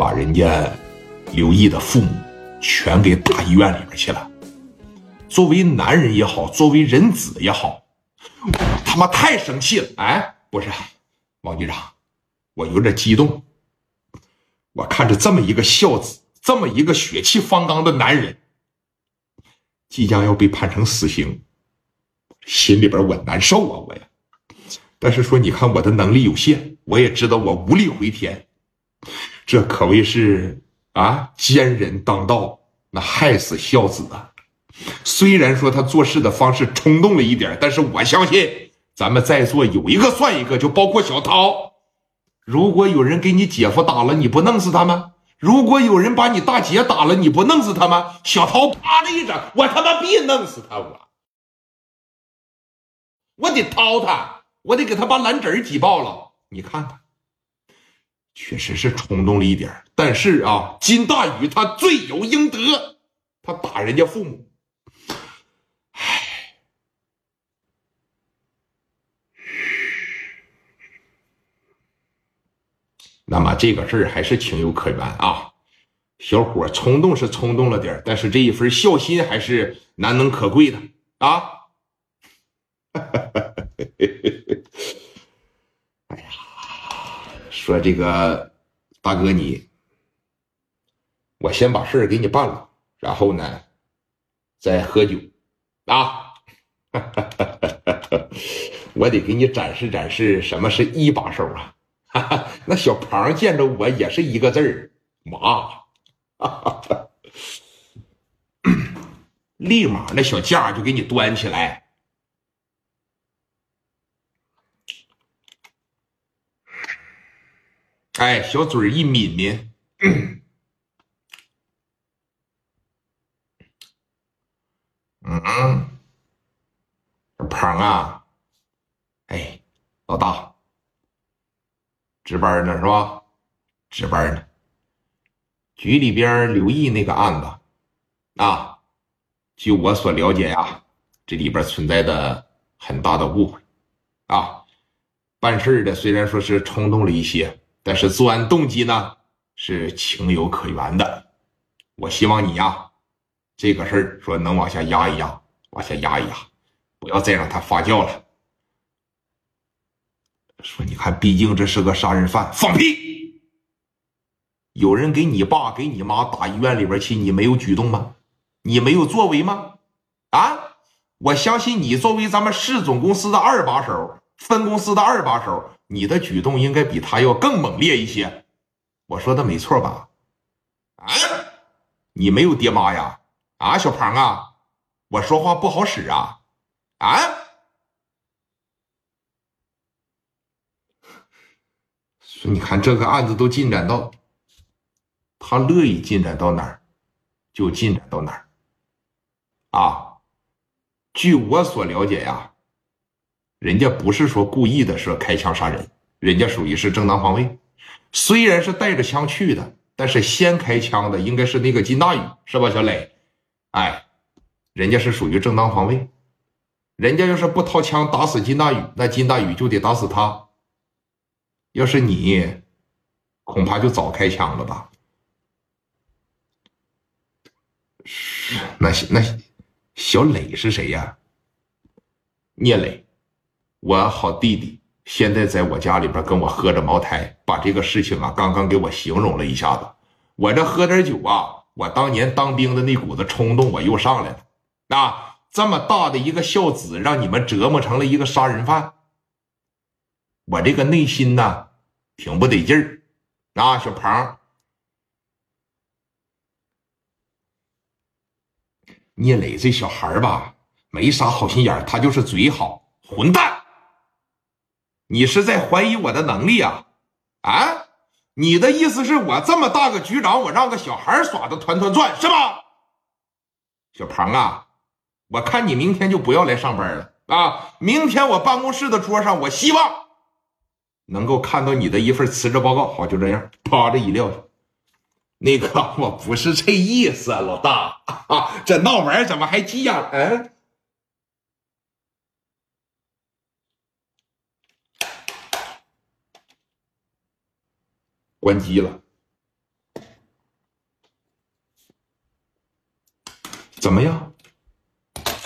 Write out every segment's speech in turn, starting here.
把人家刘毅的父母全给打医院里边去了。作为男人也好，作为人子也好，我他妈太生气了！哎，不是，王局长，我有点激动。我看着这么一个孝子，这么一个血气方刚的男人，即将要被判成死刑，心里边我难受啊！我呀，但是说，你看我的能力有限，我也知道我无力回天。这可谓是啊，奸人当道，那害死孝子啊！虽然说他做事的方式冲动了一点，但是我相信咱们在座有一个算一个，就包括小涛。如果有人给你姐夫打了，你不弄死他吗？如果有人把你大姐打了，你不弄死他吗？小涛啪的一掌，我他妈必弄死他！我我得掏他，我得给他把蓝纸挤爆了。你看看，确实是冲动了一点，但是啊，金大宇他罪有应得，他打人家父母。那么这个事儿还是情有可原啊，小伙冲动是冲动了点但是这一份孝心还是难能可贵的啊！哈哈哈哈哈哎呀，说这个大哥你，我先把事儿给你办了，然后呢，再喝酒啊！我得给你展示展示什么是一把手啊！那小庞见着我也是一个字儿，麻，立马那小架就给你端起来。哎，小嘴一抿抿，嗯，庞啊，哎，老大。值班呢是吧？值班呢。局里边刘毅那个案子啊，据我所了解呀，这里边存在的很大的误会啊。办事的虽然说是冲动了一些，但是作案动机呢是情有可原的。我希望你呀，这个事儿说能往下压一压，往下压一压，不要再让它发酵了。说，你看，毕竟这是个杀人犯，放屁！有人给你爸、给你妈打医院里边去，你没有举动吗？你没有作为吗？啊！我相信你作为咱们市总公司的二把手，分公司的二把手，你的举动应该比他要更猛烈一些。我说的没错吧？啊！你没有爹妈呀？啊，小庞啊，我说话不好使啊？啊！说，你看这个案子都进展到，他乐意进展到哪儿，就进展到哪儿。啊，据我所了解呀，人家不是说故意的说开枪杀人，人家属于是正当防卫。虽然是带着枪去的，但是先开枪的应该是那个金大宇，是吧，小磊？哎，人家是属于正当防卫。人家要是不掏枪打死金大宇，那金大宇就得打死他。要是你，恐怕就早开枪了吧？是那那小磊是谁呀？聂磊，我好弟弟，现在在我家里边跟我喝着茅台，把这个事情啊刚刚给我形容了一下子。我这喝点酒啊，我当年当兵的那股子冲动我又上来了。啊，这么大的一个孝子，让你们折磨成了一个杀人犯。我这个内心呢，挺不得劲儿啊，小庞，聂磊这小孩吧，没啥好心眼他就是嘴好，混蛋！你是在怀疑我的能力啊？啊？你的意思是我这么大个局长，我让个小孩耍的团团转是吧？小庞啊，我看你明天就不要来上班了啊！明天我办公室的桌上，我希望。能够看到你的一份辞职报告，好，就这样，啪，的一撂下。那个，我不是这意思，老大啊，这闹玩怎么还急眼？嗯，关机了。怎么样？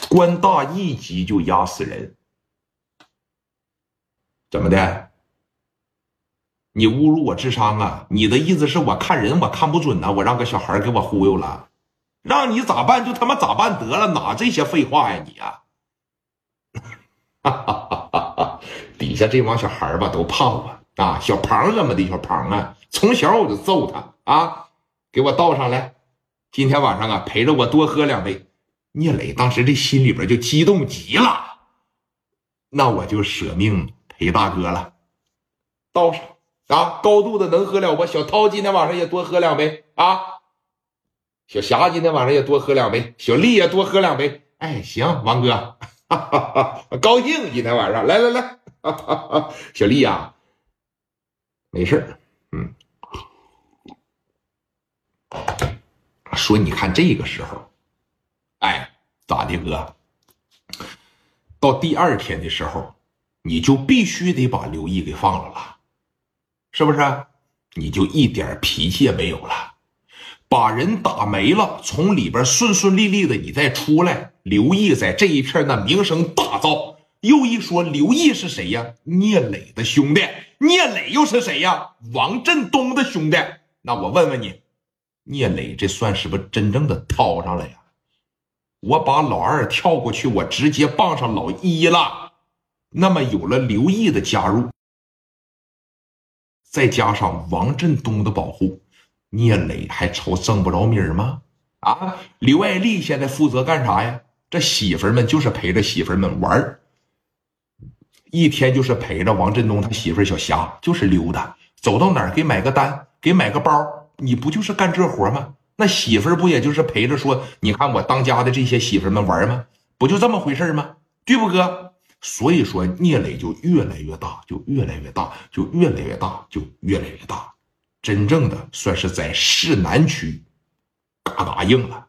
官大一级就压死人。怎么的？你侮辱我智商啊？你的意思是我看人我看不准啊我让个小孩给我忽悠了？让你咋办就他妈咋办得了？哪这些废话呀你呀哈哈哈哈哈底下这帮小孩吧都怕我啊小庞怎么的？小庞啊从小我就揍他啊！给我倒上来！今天晚上啊，陪着我多喝两杯。聂磊当时这心里边就激动极了，那我就舍命陪大哥了。倒上啊，高度的能喝了不？小涛今天晚上也多喝两杯啊！小霞今天晚上也多喝两杯，小丽也多喝两杯。哎，行，王哥，哈哈哈，高兴！今天晚上来来来，哈哈，小丽呀，没事嗯。说，你看这个时候，哎，咋的，哥？到第二天的时候，你就必须得把刘毅给放了了，是不是？你就一点脾气也没有了，把人打没了，从里边顺顺利利的，你再出来，刘毅在这一片那名声大噪。又一说，刘毅是谁呀？聂磊的兄弟。聂磊又是谁呀？王振东的兄弟。那我问问你。聂磊，这算是不真正的掏上了呀？我把老二跳过去，我直接傍上老一了。那么有了刘毅的加入，再加上王振东的保护，聂磊还愁挣不着米儿吗？啊，刘爱丽现在负责干啥呀？这媳妇们就是陪着媳妇们玩一天就是陪着王振东他媳妇小霞，就是溜达，走到哪儿给买个单，给买个包。你不就是干这活吗？那媳妇儿不也就是陪着说，你看我当家的这些媳妇们玩吗？不就这么回事吗？对不哥？所以说聂磊就越来越大，就越来越大，就越来越大，就越来越大，真正的算是在市南区嘎嘎硬了。